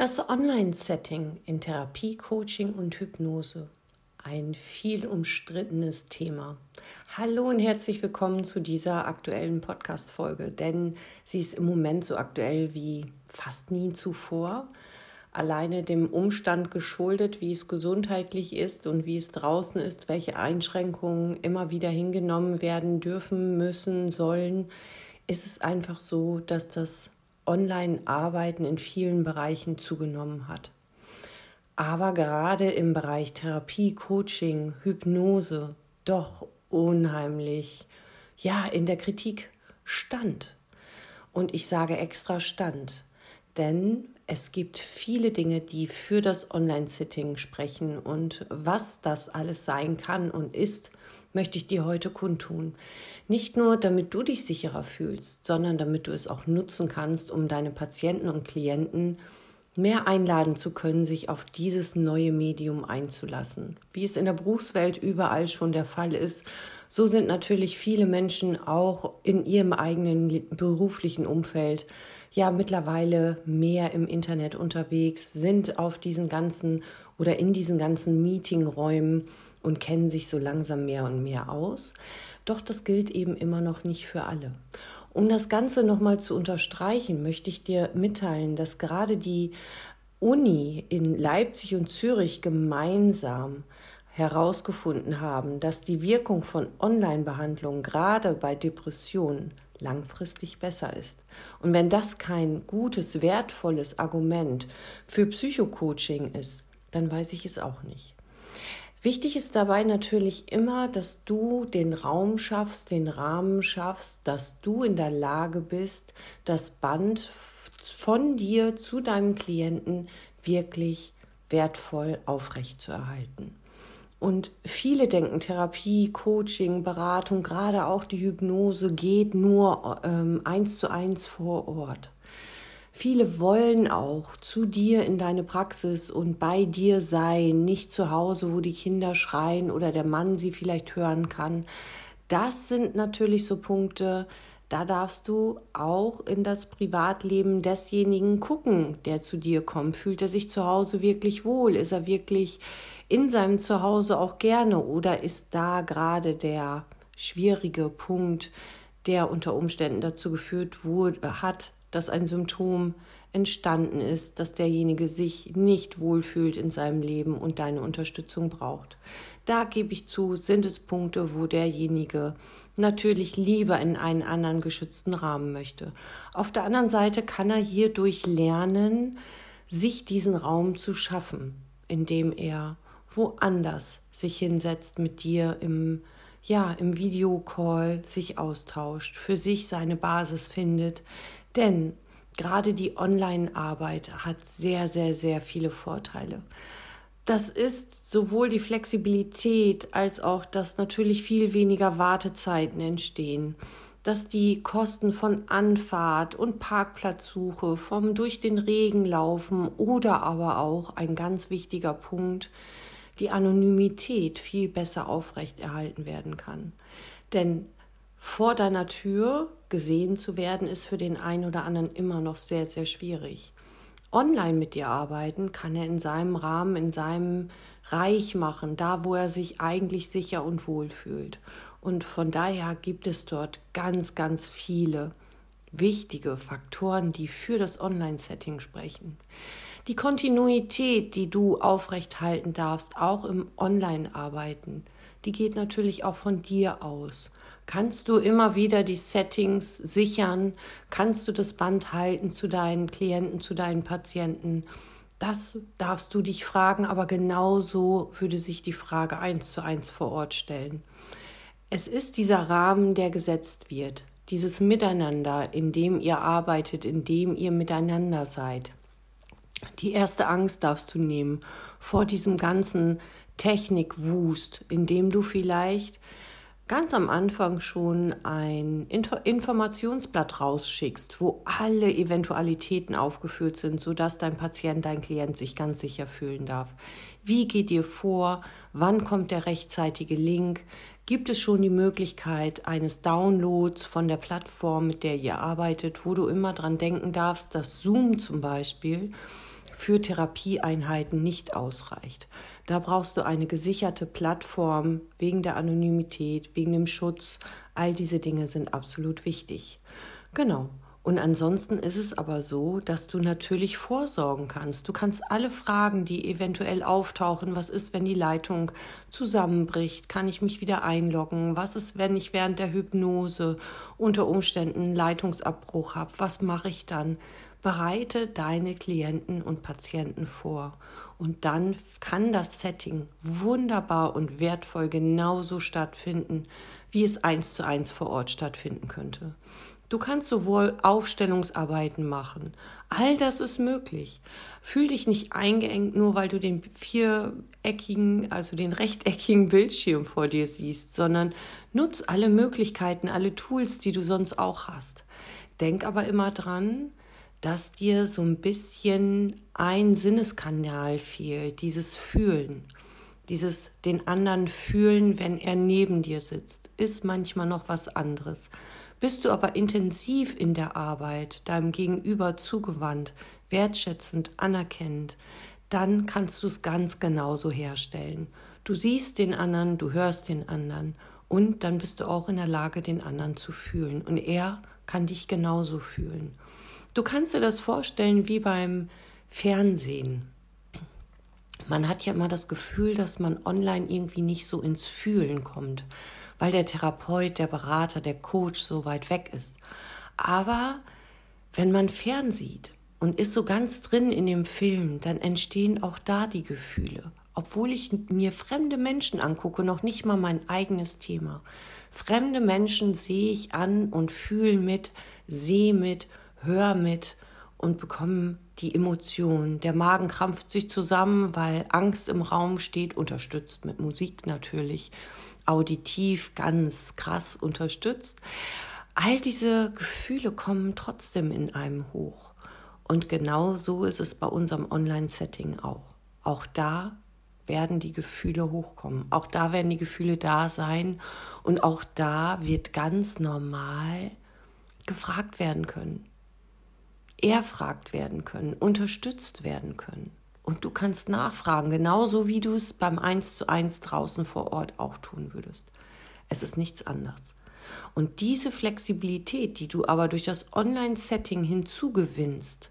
Das Online-Setting in Therapie, Coaching und Hypnose. Ein viel umstrittenes Thema. Hallo und herzlich willkommen zu dieser aktuellen Podcast-Folge, denn sie ist im Moment so aktuell wie fast nie zuvor. Alleine dem Umstand geschuldet, wie es gesundheitlich ist und wie es draußen ist, welche Einschränkungen immer wieder hingenommen werden dürfen, müssen, sollen, ist es einfach so, dass das Online-Arbeiten in vielen Bereichen zugenommen hat. Aber gerade im Bereich Therapie, Coaching, Hypnose doch unheimlich, ja, in der Kritik stand. Und ich sage extra stand, denn es gibt viele Dinge, die für das Online-Sitting sprechen und was das alles sein kann und ist, möchte ich dir heute kundtun. Nicht nur, damit du dich sicherer fühlst, sondern damit du es auch nutzen kannst, um deine Patienten und Klienten mehr einladen zu können, sich auf dieses neue Medium einzulassen. Wie es in der Berufswelt überall schon der Fall ist, so sind natürlich viele Menschen auch in ihrem eigenen beruflichen Umfeld ja mittlerweile mehr im Internet unterwegs, sind auf diesen ganzen oder in diesen ganzen Meetingräumen und kennen sich so langsam mehr und mehr aus. Doch das gilt eben immer noch nicht für alle. Um das Ganze nochmal zu unterstreichen, möchte ich dir mitteilen, dass gerade die Uni in Leipzig und Zürich gemeinsam herausgefunden haben, dass die Wirkung von Online-Behandlungen gerade bei Depressionen langfristig besser ist. Und wenn das kein gutes, wertvolles Argument für Psychocoaching ist, dann weiß ich es auch nicht. Wichtig ist dabei natürlich immer, dass du den Raum schaffst, den Rahmen schaffst, dass du in der Lage bist, das Band von dir zu deinem Klienten wirklich wertvoll aufrechtzuerhalten. Und viele denken, Therapie, Coaching, Beratung, gerade auch die Hypnose geht nur ähm, eins zu eins vor Ort. Viele wollen auch zu dir in deine Praxis und bei dir sein, nicht zu Hause, wo die Kinder schreien oder der Mann sie vielleicht hören kann. Das sind natürlich so Punkte, da darfst du auch in das Privatleben desjenigen gucken, der zu dir kommt. Fühlt er sich zu Hause wirklich wohl? Ist er wirklich in seinem Zuhause auch gerne? Oder ist da gerade der schwierige Punkt, der unter Umständen dazu geführt wurde, hat, dass ein Symptom entstanden ist, dass derjenige sich nicht wohlfühlt in seinem Leben und deine Unterstützung braucht. Da gebe ich zu, sind es Punkte, wo derjenige natürlich lieber in einen anderen geschützten Rahmen möchte. Auf der anderen Seite kann er hierdurch lernen, sich diesen Raum zu schaffen, indem er woanders sich hinsetzt mit dir im ja, im Videocall sich austauscht, für sich seine Basis findet, denn gerade die Online-Arbeit hat sehr, sehr, sehr viele Vorteile. Das ist sowohl die Flexibilität als auch, dass natürlich viel weniger Wartezeiten entstehen, dass die Kosten von Anfahrt und Parkplatzsuche, vom durch den Regen laufen oder aber auch ein ganz wichtiger Punkt, die Anonymität viel besser aufrechterhalten werden kann. Denn vor deiner Tür gesehen zu werden, ist für den einen oder anderen immer noch sehr, sehr schwierig. Online mit dir arbeiten kann er in seinem Rahmen, in seinem Reich machen, da wo er sich eigentlich sicher und wohl fühlt. Und von daher gibt es dort ganz, ganz viele wichtige Faktoren, die für das Online-Setting sprechen. Die Kontinuität, die du aufrechthalten darfst, auch im Online-Arbeiten, die geht natürlich auch von dir aus. Kannst du immer wieder die Settings sichern? Kannst du das Band halten zu deinen Klienten, zu deinen Patienten? Das darfst du dich fragen, aber genauso würde sich die Frage eins zu eins vor Ort stellen. Es ist dieser Rahmen, der gesetzt wird, dieses Miteinander, in dem ihr arbeitet, in dem ihr miteinander seid. Die erste Angst darfst du nehmen vor diesem ganzen Technikwust, in dem du vielleicht ganz am Anfang schon ein Informationsblatt rausschickst, wo alle Eventualitäten aufgeführt sind, sodass dein Patient, dein Klient sich ganz sicher fühlen darf. Wie geht ihr vor? Wann kommt der rechtzeitige Link? Gibt es schon die Möglichkeit eines Downloads von der Plattform, mit der ihr arbeitet, wo du immer dran denken darfst, dass Zoom zum Beispiel für Therapieeinheiten nicht ausreicht. Da brauchst du eine gesicherte Plattform wegen der Anonymität, wegen dem Schutz. All diese Dinge sind absolut wichtig. Genau. Und ansonsten ist es aber so, dass du natürlich vorsorgen kannst. Du kannst alle Fragen, die eventuell auftauchen, was ist, wenn die Leitung zusammenbricht, kann ich mich wieder einloggen, was ist, wenn ich während der Hypnose unter Umständen Leitungsabbruch habe, was mache ich dann? Bereite deine Klienten und Patienten vor. Und dann kann das Setting wunderbar und wertvoll genauso stattfinden, wie es eins zu eins vor Ort stattfinden könnte. Du kannst sowohl Aufstellungsarbeiten machen. All das ist möglich. Fühl dich nicht eingeengt, nur weil du den viereckigen, also den rechteckigen Bildschirm vor dir siehst, sondern nutz alle Möglichkeiten, alle Tools, die du sonst auch hast. Denk aber immer dran, dass dir so ein bisschen ein Sinneskanal fehlt, dieses Fühlen. Dieses den anderen fühlen, wenn er neben dir sitzt, ist manchmal noch was anderes. Bist du aber intensiv in der Arbeit, deinem Gegenüber zugewandt, wertschätzend, anerkennend, dann kannst du es ganz genauso herstellen. Du siehst den anderen, du hörst den anderen und dann bist du auch in der Lage, den anderen zu fühlen. Und er kann dich genauso fühlen. Du kannst dir das vorstellen wie beim Fernsehen. Man hat ja immer das Gefühl, dass man online irgendwie nicht so ins Fühlen kommt weil der Therapeut, der Berater, der Coach so weit weg ist. Aber wenn man fernsieht und ist so ganz drin in dem Film, dann entstehen auch da die Gefühle. Obwohl ich mir fremde Menschen angucke, noch nicht mal mein eigenes Thema. Fremde Menschen sehe ich an und fühle mit, sehe mit, höre mit und bekomme die Emotionen. Der Magen krampft sich zusammen, weil Angst im Raum steht, unterstützt mit Musik natürlich auditiv ganz krass unterstützt. All diese Gefühle kommen trotzdem in einem hoch. Und genau so ist es bei unserem Online-Setting auch. Auch da werden die Gefühle hochkommen. Auch da werden die Gefühle da sein. Und auch da wird ganz normal gefragt werden können. Erfragt werden können, unterstützt werden können. Und du kannst nachfragen, genauso wie du es beim 1 zu 1 draußen vor Ort auch tun würdest. Es ist nichts anderes. Und diese Flexibilität, die du aber durch das Online-Setting hinzugewinnst,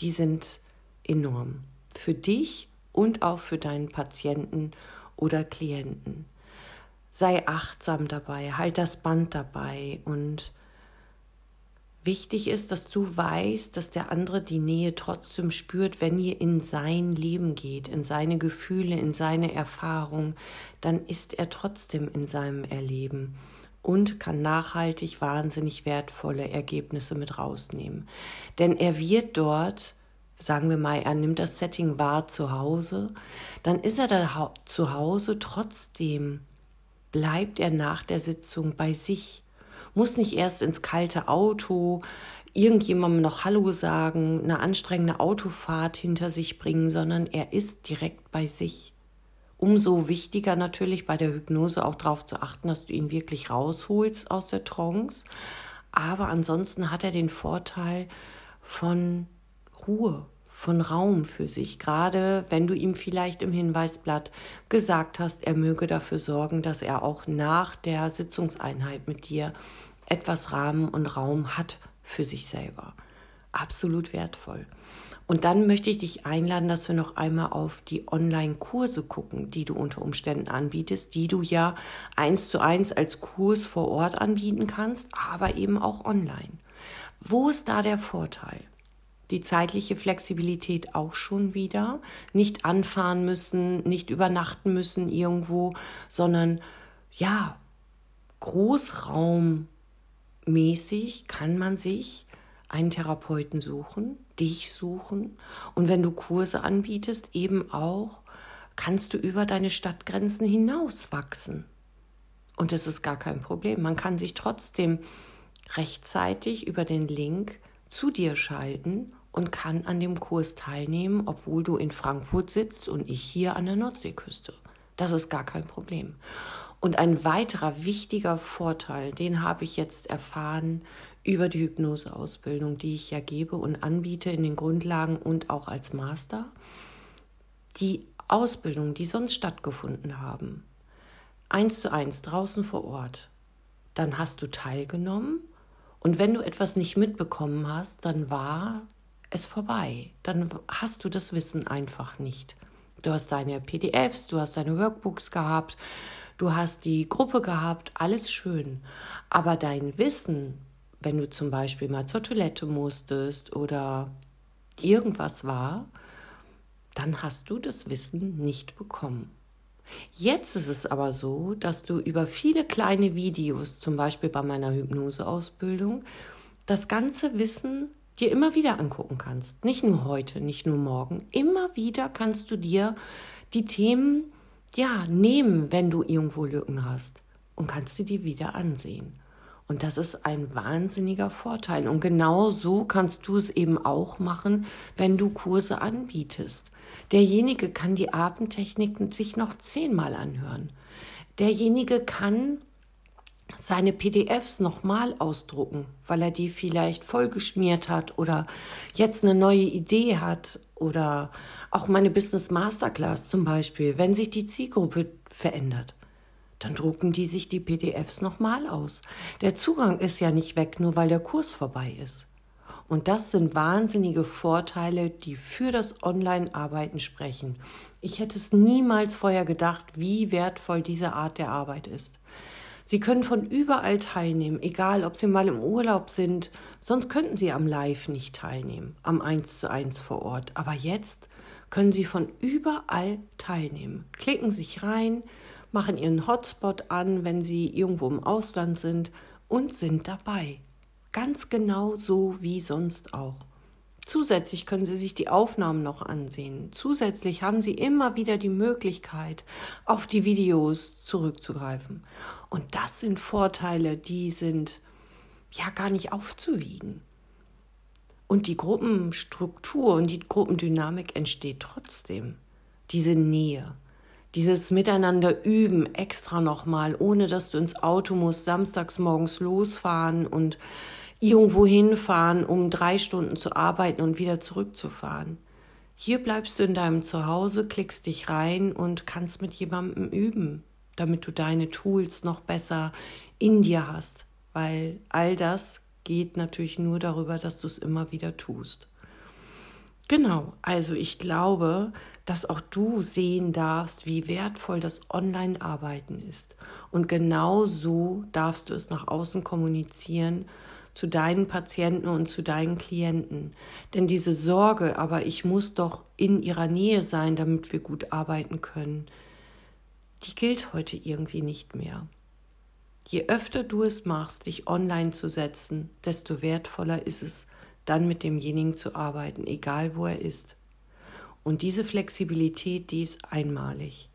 die sind enorm. Für dich und auch für deinen Patienten oder Klienten. Sei achtsam dabei, halt das Band dabei und Wichtig ist, dass du weißt, dass der andere die Nähe trotzdem spürt, wenn ihr in sein Leben geht, in seine Gefühle, in seine Erfahrung, dann ist er trotzdem in seinem Erleben und kann nachhaltig wahnsinnig wertvolle Ergebnisse mit rausnehmen. Denn er wird dort, sagen wir mal, er nimmt das Setting wahr zu Hause, dann ist er da zu Hause, trotzdem bleibt er nach der Sitzung bei sich muss nicht erst ins kalte Auto, irgendjemandem noch Hallo sagen, eine anstrengende Autofahrt hinter sich bringen, sondern er ist direkt bei sich. Umso wichtiger natürlich bei der Hypnose auch darauf zu achten, dass du ihn wirklich rausholst aus der Trance. Aber ansonsten hat er den Vorteil von Ruhe, von Raum für sich, gerade wenn du ihm vielleicht im Hinweisblatt gesagt hast, er möge dafür sorgen, dass er auch nach der Sitzungseinheit mit dir etwas Rahmen und Raum hat für sich selber. Absolut wertvoll. Und dann möchte ich dich einladen, dass wir noch einmal auf die Online-Kurse gucken, die du unter Umständen anbietest, die du ja eins zu eins als Kurs vor Ort anbieten kannst, aber eben auch online. Wo ist da der Vorteil? Die zeitliche Flexibilität auch schon wieder. Nicht anfahren müssen, nicht übernachten müssen irgendwo, sondern ja, Großraum mäßig kann man sich einen Therapeuten suchen, dich suchen und wenn du Kurse anbietest, eben auch kannst du über deine Stadtgrenzen hinaus wachsen. Und das ist gar kein Problem. Man kann sich trotzdem rechtzeitig über den Link zu dir schalten und kann an dem Kurs teilnehmen, obwohl du in Frankfurt sitzt und ich hier an der Nordseeküste. Das ist gar kein Problem. Und ein weiterer wichtiger Vorteil, den habe ich jetzt erfahren über die Hypnoseausbildung, die ich ja gebe und anbiete in den Grundlagen und auch als Master. Die Ausbildungen, die sonst stattgefunden haben, eins zu eins draußen vor Ort, dann hast du teilgenommen und wenn du etwas nicht mitbekommen hast, dann war es vorbei. Dann hast du das Wissen einfach nicht. Du hast deine PDFs, du hast deine Workbooks gehabt, du hast die Gruppe gehabt, alles schön. Aber dein Wissen, wenn du zum Beispiel mal zur Toilette musstest oder irgendwas war, dann hast du das Wissen nicht bekommen. Jetzt ist es aber so, dass du über viele kleine Videos, zum Beispiel bei meiner Hypnoseausbildung, das ganze Wissen dir immer wieder angucken kannst. Nicht nur heute, nicht nur morgen. Immer wieder kannst du dir die Themen ja nehmen, wenn du irgendwo Lücken hast und kannst sie dir wieder ansehen. Und das ist ein wahnsinniger Vorteil. Und genau so kannst du es eben auch machen, wenn du Kurse anbietest. Derjenige kann die Atemtechniken sich noch zehnmal anhören. Derjenige kann seine PDFs nochmal ausdrucken, weil er die vielleicht vollgeschmiert hat oder jetzt eine neue Idee hat oder auch meine Business Masterclass zum Beispiel, wenn sich die Zielgruppe verändert dann drucken die sich die PDFs nochmal aus. Der Zugang ist ja nicht weg, nur weil der Kurs vorbei ist. Und das sind wahnsinnige Vorteile, die für das Online-Arbeiten sprechen. Ich hätte es niemals vorher gedacht, wie wertvoll diese Art der Arbeit ist. Sie können von überall teilnehmen, egal ob Sie mal im Urlaub sind, sonst könnten Sie am Live nicht teilnehmen, am 1 zu 1 vor Ort. Aber jetzt können Sie von überall teilnehmen. Klicken sich rein, machen ihren Hotspot an, wenn sie irgendwo im Ausland sind und sind dabei. Ganz genau so wie sonst auch. Zusätzlich können Sie sich die Aufnahmen noch ansehen. Zusätzlich haben Sie immer wieder die Möglichkeit, auf die Videos zurückzugreifen. Und das sind Vorteile, die sind ja gar nicht aufzuwiegen. Und die Gruppenstruktur und die Gruppendynamik entsteht trotzdem. Diese Nähe. Dieses Miteinander üben extra nochmal, ohne dass du ins Auto musst, samstags morgens losfahren und irgendwo hinfahren, um drei Stunden zu arbeiten und wieder zurückzufahren. Hier bleibst du in deinem Zuhause, klickst dich rein und kannst mit jemandem üben, damit du deine Tools noch besser in dir hast, weil all das geht natürlich nur darüber, dass du es immer wieder tust. Genau, also ich glaube, dass auch du sehen darfst, wie wertvoll das Online-Arbeiten ist. Und genau so darfst du es nach außen kommunizieren zu deinen Patienten und zu deinen Klienten. Denn diese Sorge, aber ich muss doch in ihrer Nähe sein, damit wir gut arbeiten können, die gilt heute irgendwie nicht mehr. Je öfter du es machst, dich online zu setzen, desto wertvoller ist es, dann mit demjenigen zu arbeiten, egal wo er ist. Und diese Flexibilität, die ist einmalig.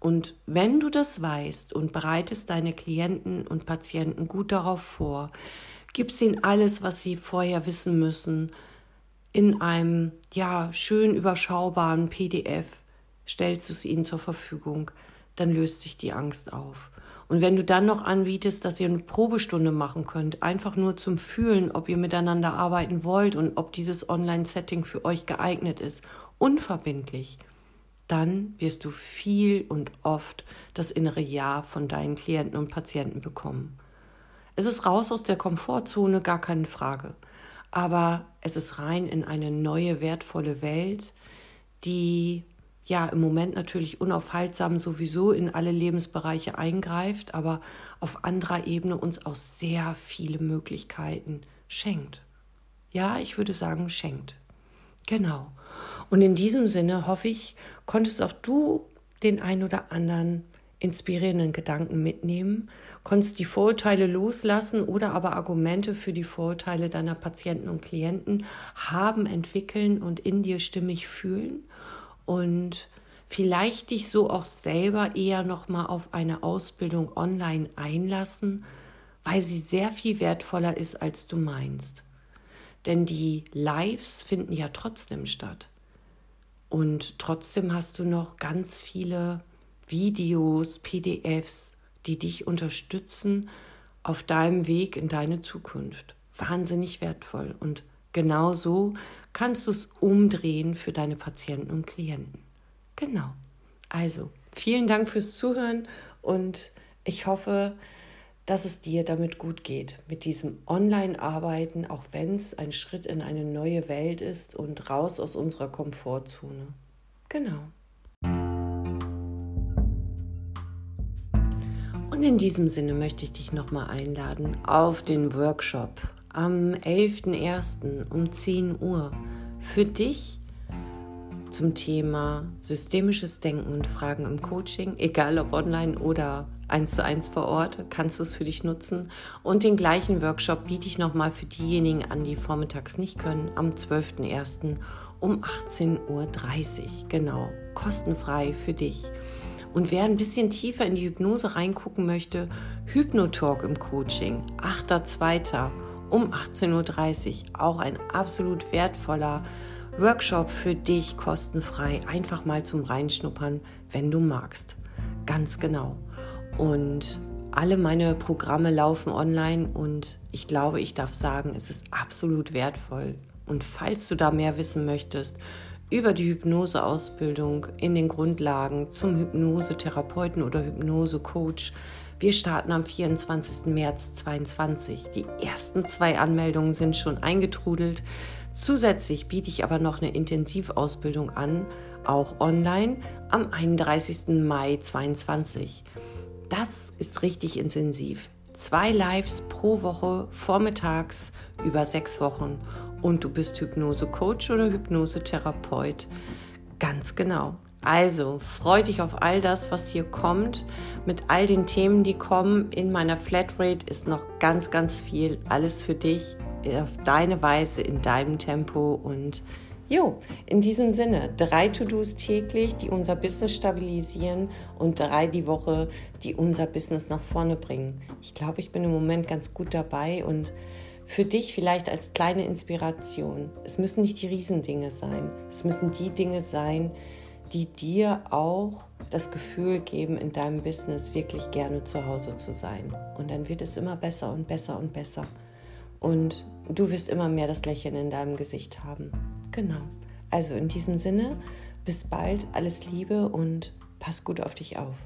Und wenn du das weißt und bereitest deine Klienten und Patienten gut darauf vor, gibst ihnen alles, was sie vorher wissen müssen, in einem ja schön überschaubaren PDF, stellst du es ihnen zur Verfügung, dann löst sich die Angst auf. Und wenn du dann noch anbietest, dass ihr eine Probestunde machen könnt, einfach nur zum Fühlen, ob ihr miteinander arbeiten wollt und ob dieses Online-Setting für euch geeignet ist, unverbindlich, dann wirst du viel und oft das innere Ja von deinen Klienten und Patienten bekommen. Es ist raus aus der Komfortzone, gar keine Frage. Aber es ist rein in eine neue, wertvolle Welt, die ja im Moment natürlich unaufhaltsam sowieso in alle Lebensbereiche eingreift, aber auf anderer Ebene uns auch sehr viele Möglichkeiten schenkt. Ja, ich würde sagen, schenkt. Genau. Und in diesem Sinne hoffe ich, konntest auch du den ein oder anderen inspirierenden Gedanken mitnehmen, konntest die Vorurteile loslassen oder aber Argumente für die Vorurteile deiner Patienten und Klienten haben, entwickeln und in dir stimmig fühlen und vielleicht dich so auch selber eher noch mal auf eine Ausbildung online einlassen, weil sie sehr viel wertvoller ist, als du meinst. Denn die Lives finden ja trotzdem statt. Und trotzdem hast du noch ganz viele Videos, PDFs, die dich unterstützen auf deinem Weg in deine Zukunft. Wahnsinnig wertvoll. Und genau so kannst du es umdrehen für deine Patienten und Klienten. Genau. Also, vielen Dank fürs Zuhören und ich hoffe, dass es dir damit gut geht, mit diesem Online-Arbeiten, auch wenn es ein Schritt in eine neue Welt ist und raus aus unserer Komfortzone. Genau. In diesem Sinne möchte ich dich nochmal einladen auf den Workshop am 11.01. um 10 Uhr für dich zum Thema systemisches Denken und Fragen im Coaching, egal ob online oder eins zu eins vor Ort, kannst du es für dich nutzen. Und den gleichen Workshop biete ich nochmal für diejenigen an, die vormittags nicht können, am 12.01. um 18.30 Uhr. Genau, kostenfrei für dich. Und wer ein bisschen tiefer in die Hypnose reingucken möchte, Hypnotalk im Coaching, 8.2. um 18.30 Uhr. Auch ein absolut wertvoller Workshop für dich, kostenfrei. Einfach mal zum Reinschnuppern, wenn du magst. Ganz genau. Und alle meine Programme laufen online und ich glaube, ich darf sagen, es ist absolut wertvoll. Und falls du da mehr wissen möchtest über die Hypnoseausbildung in den Grundlagen zum Hypnosetherapeuten oder Hypnosecoach. Wir starten am 24. März 2022. Die ersten zwei Anmeldungen sind schon eingetrudelt. Zusätzlich biete ich aber noch eine Intensivausbildung an, auch online, am 31. Mai 2022. Das ist richtig intensiv. Zwei Lives pro Woche vormittags über sechs Wochen und du bist Hypnose-Coach oder Hypnose-Therapeut. Ganz genau. Also freu dich auf all das, was hier kommt, mit all den Themen, die kommen. In meiner Flatrate ist noch ganz, ganz viel. Alles für dich auf deine Weise, in deinem Tempo und Jo, in diesem Sinne, drei To-Dos täglich, die unser Business stabilisieren und drei die Woche, die unser Business nach vorne bringen. Ich glaube, ich bin im Moment ganz gut dabei und für dich vielleicht als kleine Inspiration. Es müssen nicht die Riesendinge sein. Es müssen die Dinge sein, die dir auch das Gefühl geben, in deinem Business wirklich gerne zu Hause zu sein. Und dann wird es immer besser und besser und besser. Und du wirst immer mehr das Lächeln in deinem Gesicht haben. Genau. Also in diesem Sinne, bis bald, alles Liebe und pass gut auf dich auf.